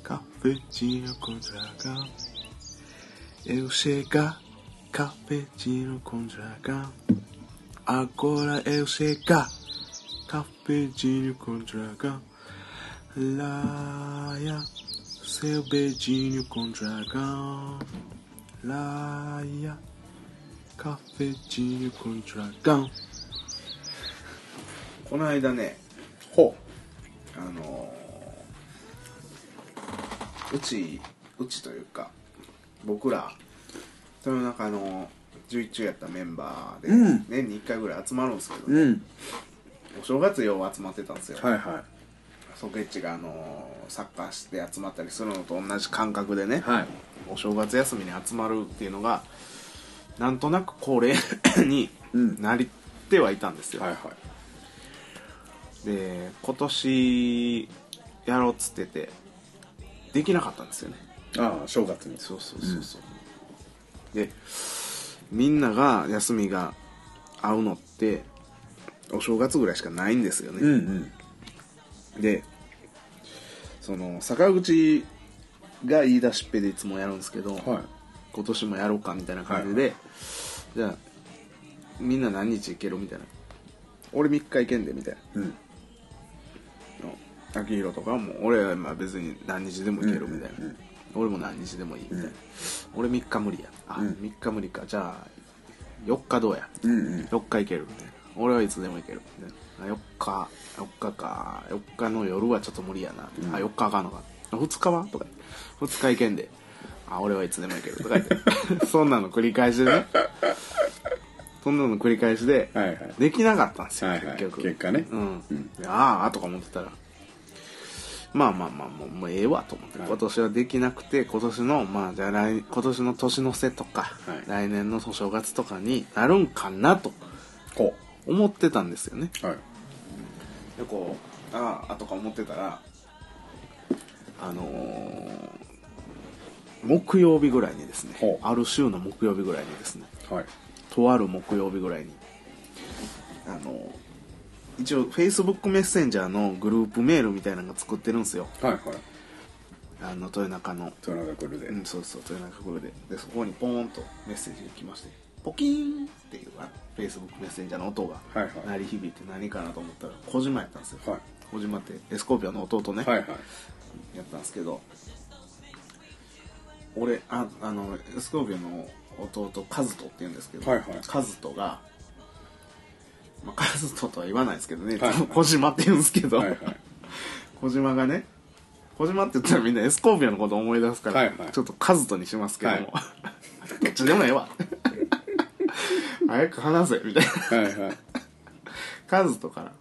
Speaker 1: カフェチーニコンジャガーエウシェガカフェチーニコンジャガー Cafecino com dragão. Laia, seu beijinho com dragão. Laia, cafetinho com dragão. この間ね、
Speaker 2: ほ
Speaker 1: あのーうちうちというか僕ら豊中の11中やったメンバーで、
Speaker 2: うん
Speaker 1: 年に1回ぐらい集まるんですけど、
Speaker 2: ううん
Speaker 1: お正月よう集まってたんですよ、
Speaker 2: はいは
Speaker 1: ソケッチが、あのーサッカーして集まったりするのと同じ感覚でね、
Speaker 2: いはい。
Speaker 1: お正月休みに集まるっていうのがなんとなく恒例に
Speaker 2: うん。
Speaker 1: なりてはいたんですよ、
Speaker 2: はいはい。
Speaker 1: で今年やろうっつっててできなかったんですよね。
Speaker 2: ああ正月に。
Speaker 1: そうそうそうそう、でみんなが休みが合うのってお正月ぐらいしかないんですよ
Speaker 2: うん
Speaker 1: ね、
Speaker 2: うん。
Speaker 1: でその坂口が言い出しっぺでいつもやるんですけど、
Speaker 2: はい。
Speaker 1: 今年もやろうかみたいな感じで、じゃあみんな何日行けるみたいな。俺3日行けんでみたいな。
Speaker 2: うん。
Speaker 1: 秋広とかも俺はまあ別に何日でも行けるみたいな、
Speaker 2: うんうんうん。
Speaker 1: 俺も何日でもいいみたいな、俺3日無理や。あ、
Speaker 2: うん。
Speaker 1: 3日無理か。じゃあ4日どうや。
Speaker 2: うんうん。
Speaker 1: 4日行けるみたいな俺はいつでも行ける。みたいなあ4日。4日か。4日の夜はちょっと無理やな、あ4日あかんのか。2日は？とか2日行けんで。あ俺はいつでも行けるとか言って。[laughs] そんなの繰り返しでね。そんなの繰り返しで、
Speaker 2: はいはい。
Speaker 1: できなかったんですよ、
Speaker 2: はいはい。
Speaker 1: 結局。
Speaker 2: 結果ね。
Speaker 1: うん、でああとか思ってたら。まあまあまあもうもうええわと思って、
Speaker 2: はい。
Speaker 1: 今年はできなくて今年のまあじゃあ来今年の年の瀬とか、
Speaker 2: はい。
Speaker 1: 来年のお正月とかになるんかなと。
Speaker 2: ほ
Speaker 1: 思ってたんですよね。
Speaker 2: うはい。
Speaker 1: でこうああとか思ってたらあのー木曜日ぐらいにですねある週の木曜日ぐらいにですね
Speaker 2: はい。
Speaker 1: とある木曜日ぐらいにあの一応 Facebook メッセンジャーのグループメールみたいなのが作ってるんですよ。
Speaker 2: はいはい。
Speaker 1: あの豊中の。
Speaker 2: 豊中クルで。
Speaker 1: うんそうそう豊中グルで。でそこにポーンとメッセージが来ましてポキーンっていうあ Facebook メッセンジャーの音が鳴り響いて何かなと思ったら小島やったんですよ、
Speaker 2: はい。
Speaker 1: 小島ってエスコーピオンの弟ね、
Speaker 2: はいはい。
Speaker 1: やったんですけど俺ああのエスコーピオンの弟カズトって言うんですけど、
Speaker 2: はいはい。
Speaker 1: カズトが、まあ、カズトとは言わないですけどね、
Speaker 2: はい。はい
Speaker 1: 小島って言うんですけど、
Speaker 2: はいはい。
Speaker 1: 小島がね小島って言ったらみんなエスコーピオンのこと思い出すから、
Speaker 2: はいはい。
Speaker 1: ちょっとカズトにしますけども、
Speaker 2: は [laughs]
Speaker 1: どっちでもええわ早く話せみたいな。
Speaker 2: はいはい。
Speaker 1: カズトから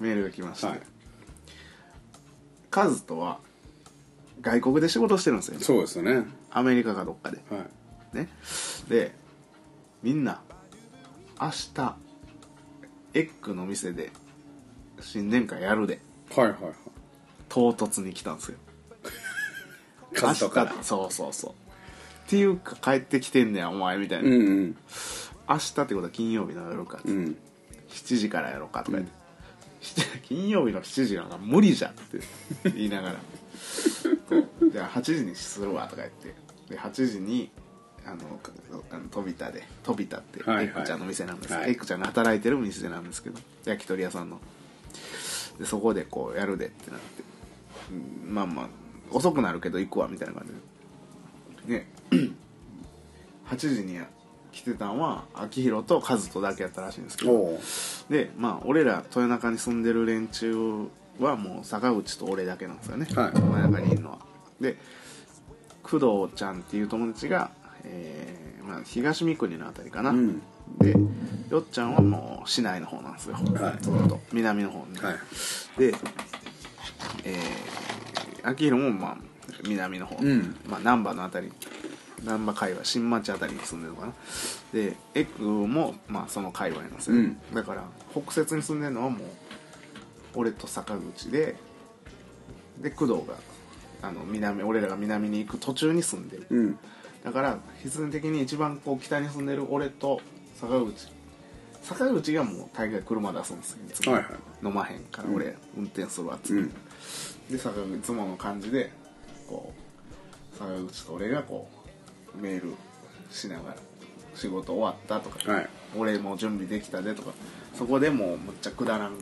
Speaker 1: メールが来まして、
Speaker 2: はい。
Speaker 1: カズトは外国で仕事してるんですよ
Speaker 2: そうですよね。
Speaker 1: アメリカかどっかで。
Speaker 2: はい。
Speaker 1: ね。でみんな明日エッグの店で新年会やるで。
Speaker 2: はいはいはい。
Speaker 1: 唐突に来たんですよ。
Speaker 2: カズトから。
Speaker 1: 明日そうそうそう。っていうか帰ってきてんねやお前みたいな、
Speaker 2: うんうん
Speaker 1: 明日ってことは金曜日の夜か、
Speaker 2: うん。
Speaker 1: 7時からやろうかとか言って、7 [laughs] 金曜日の7時なんか無理じゃんって言いながら。そうじゃあ8時にするわとか言って。で8時にあのあの飛び田で。飛び田ってエ
Speaker 2: はいはい。
Speaker 1: ッグちゃんの店なんです、
Speaker 2: はい。
Speaker 1: エッグちゃんが働いてる店なんですけど焼き鳥屋さんの。でそこでこうやるでってなって。うんまあまあ遅くなるけど行くわみたいな感じで。ね8 [clears throat] 時に来てたんは秋広と和人だけやったらしいんですけど。でまあ俺ら豊中に住んでる連中はもう坂口と俺だけなんですよね、
Speaker 2: はい。
Speaker 1: 真ん中にいるのは。で工藤ちゃんっていう友達が、えーまあ、東三国のあたりかな、
Speaker 2: うん。
Speaker 1: でよっちゃんはもう市内の方なんですよ、
Speaker 2: はい。
Speaker 1: ずっと。南の方に、
Speaker 2: はい。
Speaker 1: でえー、秋広もまあ南の方、
Speaker 2: うん。
Speaker 1: まあ、難波のあたり難波界隈新町あたりに住んでるのかな。でエッグもまあその界隈なんですよ、
Speaker 2: うん。
Speaker 1: だから北摂に住んでるのはもう俺と坂口でで工藤があの南俺らが南に行く途中に住んでる、
Speaker 2: うん。
Speaker 1: だから必然的に一番こう北に住んでる俺と坂口。坂口がもう大概車出すんですよいつも。
Speaker 2: はいはい。
Speaker 1: 飲まへんから俺運転するわっつって、
Speaker 2: うん。
Speaker 1: で坂口いつもの感じでこう坂口と俺がこうメールしながら仕事終わったとか、
Speaker 2: はい。
Speaker 1: 俺もう準備できたでとかそこでもうむっちゃくだらん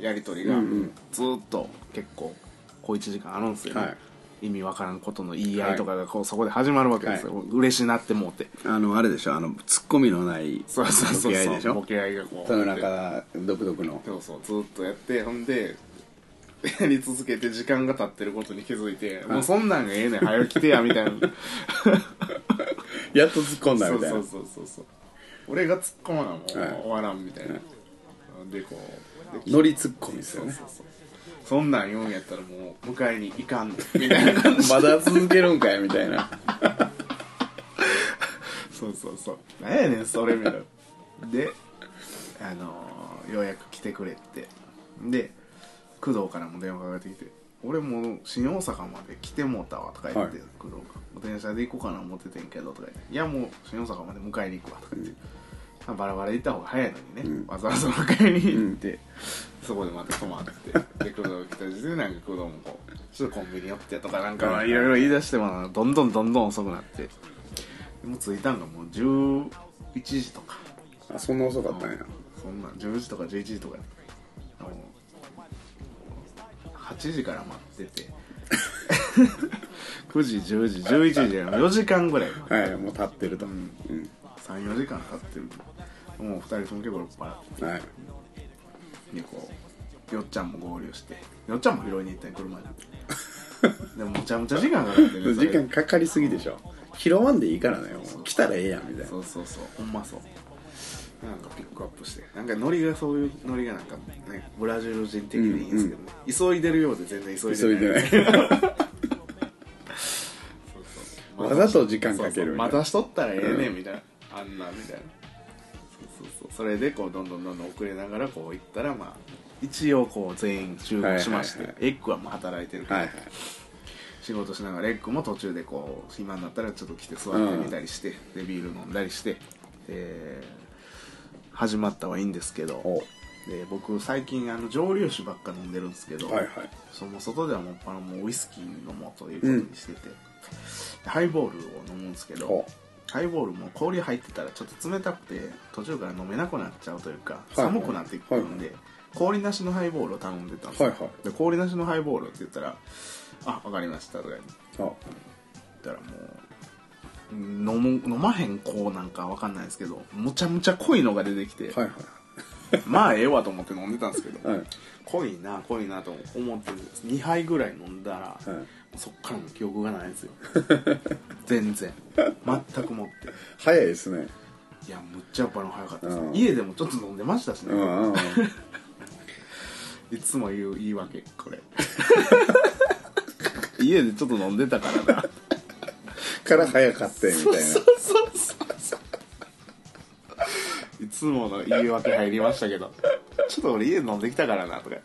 Speaker 1: やり取りがずーっと結構小1時間あるんですよね、
Speaker 2: はい。
Speaker 1: 意味わからんことの言い合いとかがこうそこで始まるわけですよ、嬉しなってもうて。
Speaker 2: あのあれでしょ？あのツッコミのない
Speaker 1: そうそうそう
Speaker 2: ボケ合いでしょ？
Speaker 1: ボケ合いがこう
Speaker 2: 豊中独特の。
Speaker 1: そうそうずーっとやってほんで [laughs] やり続けて時間が経ってることに気づいて、もうそんなんがええねん早く来てやみたいな。[laughs]
Speaker 2: やっと突っ込んだみたいな。
Speaker 1: そうそうそうそう。俺が突っ込まなもう
Speaker 2: はい
Speaker 1: 終わらんみたいな、でこうで
Speaker 2: ノリツッコミですよね。
Speaker 1: そうそうそう。そんなん言うんやったらもう迎えに行かんみたいな感じ。
Speaker 2: まだ続けるんかいみたいな。
Speaker 1: そうそうそう。なんやねんそれみたいな。であのーようやく来てくれって。で工藤からも電話かかってきて「俺もう新大阪まで来てもうたわ」とか言って、
Speaker 2: はい。
Speaker 1: 工藤が「電車で行こうかな思っててんけど」とか言って「いやもう新大阪まで迎えに行くわ」とか言って、まあバラバラ行った方が早いのにね、
Speaker 2: うん。
Speaker 1: わざわざ迎えに行って、そこでまた泊まって [laughs] で工藤が来た時点でなんか工藤もこう「ちょっとコンビニ寄って」とかなんかまあいろいろ言い出してもどんどんどんどん遅くなってでもう着いたんがもう11時とか。
Speaker 2: あそんな遅かったんや。
Speaker 1: そんなん10時とか11時とかあの8時から待ってて。9時10時11時で4時間ぐらい
Speaker 2: はいもう立ってると。
Speaker 1: うん。
Speaker 2: うん。
Speaker 1: 34時間経ってる。もう2人とも結構酔っ払って
Speaker 2: はい。
Speaker 1: でこうよっちゃんも合流して。よっちゃんも拾いに行ったんや車に。でもむちゃむちゃ時間かかってねそれ [laughs]
Speaker 2: 時間かかりすぎでしょ。拾わんでいいからねもう。来たらええやんみたいな。
Speaker 1: そうそうそう。ほんまそうなんかピックアップして。なんかノリがそういうノリがなんかねブラジル人的でいいんですけどね、急いでるようで全然急いでない。
Speaker 2: 急いでない。[laughs] [laughs] わざと時間かける
Speaker 1: またしとったらええねんみたいな、あんなみたいな。そうそうそう。それでこうどんどんどんどん遅れながらこう行ったらまあ一応こう全員集合しまして、
Speaker 2: はいはい
Speaker 1: エッグはもう働いてるから、
Speaker 2: はいはい。
Speaker 1: 仕事しながらエッグも途中でこう暇になったらちょっと来て座ってみたりして、でビール飲んだりしてで始まったはいいんですけど
Speaker 2: お。
Speaker 1: で僕最近あの蒸留酒ばっか飲んでるんですけど、
Speaker 2: はいはい。
Speaker 1: その外ではもっぱらもうウイスキー飲もうということにしてて、でハイボールを飲むんですけど
Speaker 2: お。
Speaker 1: ハイボールも氷入ってたらちょっと冷たくて途中から飲めなくなっちゃうというか
Speaker 2: いはい。
Speaker 1: 寒くなってくるんで、氷なしのハイボールを頼んでたんですよ、
Speaker 2: はいはい。
Speaker 1: で氷なしのハイボールって言ったら「あわかりました」とか言って。
Speaker 2: あ。
Speaker 1: 言ったらもう飲む飲まへん子なんかわかんないですけどむちゃむちゃ濃いのが出てきて、
Speaker 2: はい [laughs]
Speaker 1: まあええわと思って飲んでたんですけど、
Speaker 2: はい。はい
Speaker 1: 濃いな濃いなと思って2杯ぐらい飲んだら、
Speaker 2: はい。
Speaker 1: そっからの記憶がないんですよ。[laughs] 全然。全くもって。
Speaker 2: 早いですね。
Speaker 1: いやむっちゃやっぱり早かったです
Speaker 2: うん。
Speaker 1: 家でもちょっと飲んでましたしね、[laughs] いつも言う言い訳これ。家でちょっと飲んでたからな
Speaker 2: から早かったよみたいな。
Speaker 1: そうそうそういつもの言い訳入りましたけど。ちょっと俺家で飲んできたからなとか。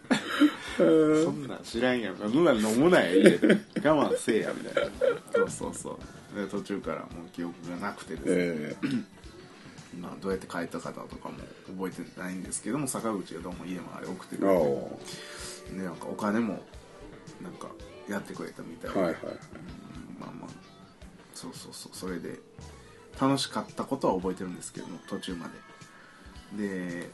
Speaker 1: そんなん知らんやん。そんなん飲むなよ家で。我慢せえやみたいな。そうそうそう。で途中からもう記憶がなくてですね、
Speaker 2: え
Speaker 1: まあ、どうやって帰った方とかも覚えてないんですけども坂口がどうも家まで送って
Speaker 2: え
Speaker 1: くれて。
Speaker 2: お
Speaker 1: でなんかお金もなんかやってくれたみたいで、
Speaker 2: はいはい。
Speaker 1: まあまあそうそうそう。それで楽しかったことは覚えてるんですけども途中まで。で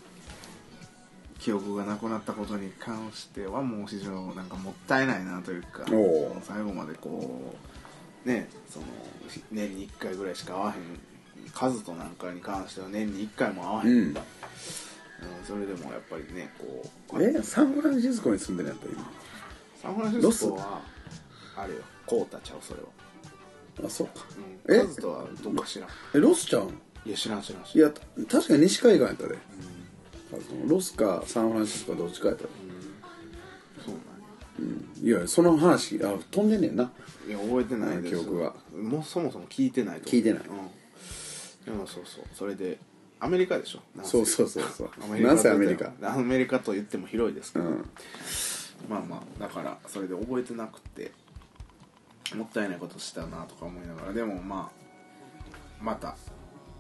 Speaker 1: 記憶がなくなったことに関してはもう非常なんかもったいないなというか最後までこうねその年に1回ぐらいしか会わへん数となんかに関しては年に1回も会わへん、
Speaker 2: うん。
Speaker 1: うんそれでもやっぱりねこう
Speaker 2: えサンフランシスコに住んでるんやった今。
Speaker 1: サンフランシスコはあれよこうたちゃうそれは、
Speaker 2: あそうか。
Speaker 1: うん、
Speaker 2: え？
Speaker 1: 数とはどっか知らん。
Speaker 2: えロスちゃん
Speaker 1: いや知らん知らん知
Speaker 2: い
Speaker 1: らん。
Speaker 2: や確かに西海岸やったで、ロスかサンフランシスコかどっちかやったで。
Speaker 1: そうなんや。
Speaker 2: いやその話あ飛んでんねんな。い
Speaker 1: や覚えてないです。
Speaker 2: 記憶が。
Speaker 1: もうそもそも聞いてないと
Speaker 2: 聞いてない。
Speaker 1: うん。でもそうそう。それでアメリカでしょ？なんせ。
Speaker 2: そうそうそうそう。
Speaker 1: アメリカ
Speaker 2: なんせアメリカ。
Speaker 1: アメリカと言っても広いですけど、
Speaker 2: うん。
Speaker 1: まあまあだからそれで覚えてなくてもったいないことしたなとか思いながらでもまあまた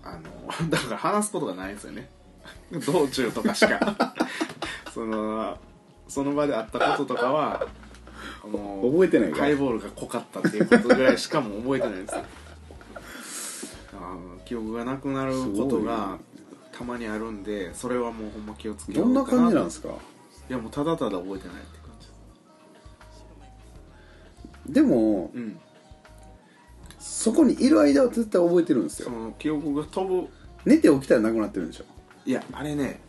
Speaker 1: あの [laughs] だから話すことがないんですよね。[laughs] 道中とかしか。[laughs] そのその場であったこととかはもう
Speaker 2: 覚えてない
Speaker 1: ハイボールが濃かったっていうことぐらいしかもう覚えてないんですよ。あの記憶がなくなることがたまにあるんでそれはもうほんま気をつけよ
Speaker 2: どな
Speaker 1: うんか
Speaker 2: 感じなんですか？
Speaker 1: いやもうただただ覚えてないって
Speaker 2: でも
Speaker 1: うん。
Speaker 2: そこにいる間は絶対覚えてるんです
Speaker 1: そ
Speaker 2: よ
Speaker 1: の記憶が飛ぶ。
Speaker 2: 寝て起きたらなくなってるんでしょ。
Speaker 1: いやあれね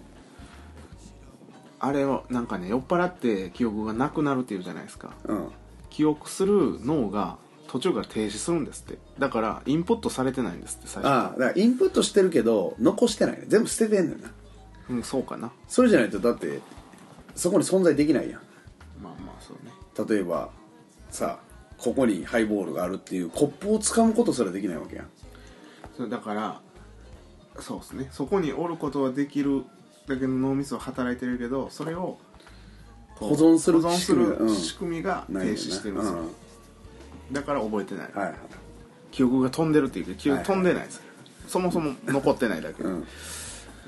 Speaker 1: あれをなんかね酔っ払って記憶がなくなるっていうじゃないですか。
Speaker 2: うん。
Speaker 1: 記憶する脳が途中から停止するんですって。だからインプットされてないんですって最初。
Speaker 2: ああだからインプットしてるけど残してないね。全部捨ててんねんな。
Speaker 1: うんそうかな。
Speaker 2: それじゃないとだってそこに存在できないやん。
Speaker 1: まあまあそうね。
Speaker 2: 例えばさここにハイボールがあるっていうコップを掴むことすらできないわけやん。
Speaker 1: それだからそうですね。そこにおることはできるだけの脳みそは働いてるけどそれを
Speaker 2: 保存する仕組みがうん。
Speaker 1: る仕組みが停止してるんですよ、だから覚えてない、
Speaker 2: うん、はいはい。
Speaker 1: 記憶が飛んでるっていうけど記憶
Speaker 2: はい
Speaker 1: 飛んでないです。よ、そもそも残ってないだけ。で、
Speaker 2: うん。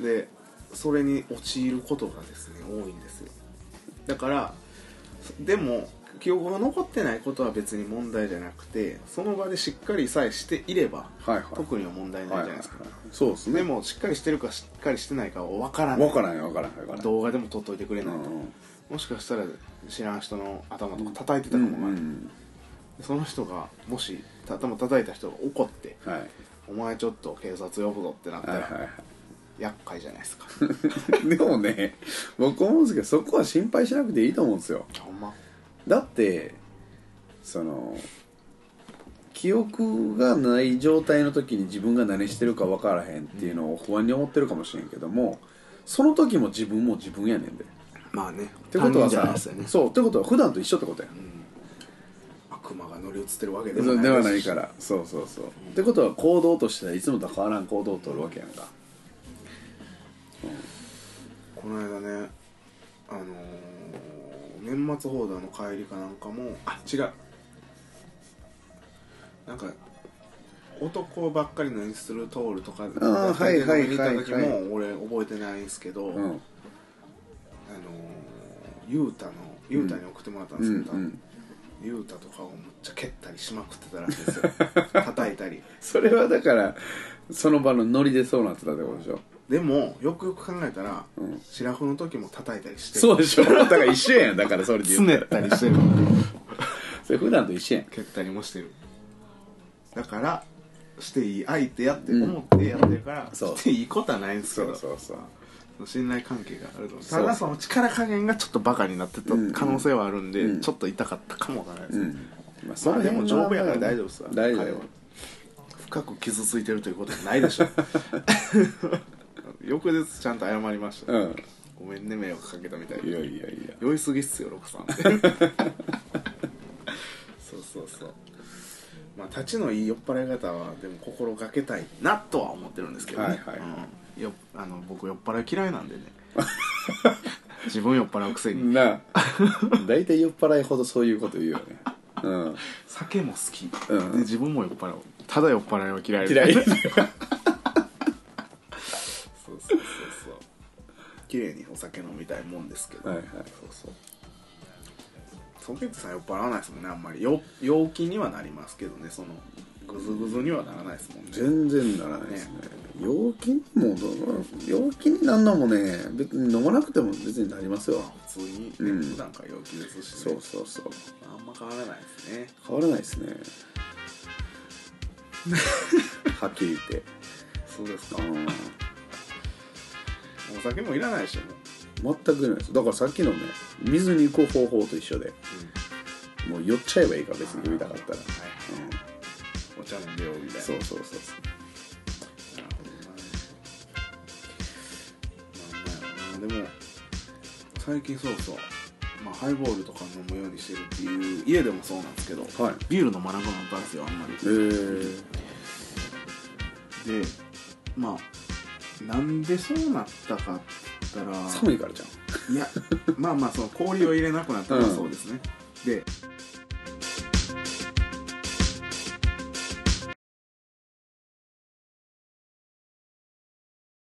Speaker 1: でそれに陥ることがですね多いんですよ。だからでも記憶が残ってないことは別に問題じゃなくてその場でしっかりさえしていれば、
Speaker 2: はいはい。
Speaker 1: 特には問題ないじゃないですか、
Speaker 2: はいはい。そうですね。
Speaker 1: でもしっかりしてるかしっかりしてないかは分からない。
Speaker 2: 分からんよ分からん分からん
Speaker 1: 動画でも撮っといてくれない。と、
Speaker 2: うんうん。
Speaker 1: もしかしたら知らん人の頭とか叩いてたかもない、
Speaker 2: うん
Speaker 1: その人がもし頭叩いた人が怒って
Speaker 2: うんはい「
Speaker 1: お前ちょっと警察呼ぶぞ」ってなったら、
Speaker 2: はいはいはい。
Speaker 1: 厄介じゃないですか。[laughs]
Speaker 2: でもね僕思うんですけどそこは心配しなくていいと思うんですよ。
Speaker 1: ほんま
Speaker 2: だってその記憶がない状態の時に自分が何してるか分からへんっていうのを不安に思ってるかもしれんけどもその時も自分も自分やねんで。っ
Speaker 1: まあね。
Speaker 2: てことはさ
Speaker 1: ね。
Speaker 2: そうってことは普段と一緒ってことや
Speaker 1: 悪魔が乗り移ってるわけで
Speaker 2: そう
Speaker 1: もない
Speaker 2: ではないから。そうそうそう。ってことは行動としてはいつもと変わらん行動を取るわけやんか。
Speaker 1: この間ねあのー年末放題の帰りかなんかもあ違う。なんか男ばっかりの演出するトールとか
Speaker 2: あーはいはいはい
Speaker 1: 見た時
Speaker 2: はい
Speaker 1: も俺覚えてないんですけど、あの
Speaker 2: うん
Speaker 1: ー、ゆうたのゆうたに送ってもらったんですけど、
Speaker 2: うんうん
Speaker 1: ゆうたとかをむっちゃ蹴ったりしまくってたらしいですよ。[laughs] 叩いたり。
Speaker 2: それはだからその場のノリでそうなってたってことでしょ？
Speaker 1: でもよくよく考えたら、
Speaker 2: うん。
Speaker 1: シラフの時も叩いたりして
Speaker 2: そうでしょ。だから一緒やんだからそれで言っら
Speaker 1: ったたりしてる。[laughs]
Speaker 2: それ普段と一緒やん。
Speaker 1: 蹴ったりもしてる。だからしていい相手やって思ってやってるから、
Speaker 2: そう。
Speaker 1: していいことはないんですけど
Speaker 2: そうそうそう。
Speaker 1: 信頼関係があるとただその力加減がちょっとバカになってた可能性はあるんで、
Speaker 2: うん。
Speaker 1: ちょっと痛かったかもわからないです、
Speaker 2: うん。まあ
Speaker 1: まあでも丈夫やから大丈夫ですわ。
Speaker 2: 大丈夫。
Speaker 1: 深く傷ついてるということはないでしょ [laughs] 翌日ちゃんと謝りました、
Speaker 2: うん。
Speaker 1: ごめんね迷惑かけたみたい
Speaker 2: いや
Speaker 1: で
Speaker 2: いやいや。
Speaker 1: 酔いすぎっすよ六さん。[laughs] そうそうそう。まあ立ちのいい酔っ払い方はでも心がけたいなとは思ってるんですけどね、
Speaker 2: はいはい。
Speaker 1: うん。よあの僕酔っ払い嫌いなんでね。[laughs] 自分酔っ払うくせに。
Speaker 2: なあ。大体酔っ払いほどそういうこと言うよね。うん。
Speaker 1: 酒も好き、
Speaker 2: うん。
Speaker 1: で自分も酔っ払う。ただ酔っ払いは嫌い。
Speaker 2: 嫌い
Speaker 1: そうそうそうそう。綺麗にお酒飲みたいもんですけど、
Speaker 2: はいはい。
Speaker 1: そうそう。ソケットさん酔っ払わないですもんねあんまり。よ陽気にはなりますけどねそのグズグズにはならないですもんね。
Speaker 2: 全然ならないですね。陽気にも陽気になんのもね別に飲まなくても別になりますよ。
Speaker 1: 普通にね、
Speaker 2: うん。
Speaker 1: 普段から陽気ですし、ね、
Speaker 2: そうそうそう。
Speaker 1: あんま変わらないですね。
Speaker 2: 変わらないですね。[laughs] はっきり言って。
Speaker 1: そうですか。
Speaker 2: うん
Speaker 1: お酒もいらないでしょも
Speaker 2: 全くいないです。だからさっきのね水に行く方法と一緒で。
Speaker 1: う、
Speaker 2: もう酔っちゃえばいいから別に酔いたかったら、
Speaker 1: はいお茶飲ん。でよみたいな
Speaker 2: そうそうそうそう。
Speaker 1: でも最近そうそう。まあハイボールとか飲むようにしてるっていう家でもそうなんですけど、
Speaker 2: はい。
Speaker 1: ビール飲まなくなったんですよあんまり。
Speaker 2: えー、
Speaker 1: でまあなんでそうなったかって言ったら
Speaker 2: 寒いからじゃん。
Speaker 1: いやまあまあその氷を入れなくなったのはそうですね、で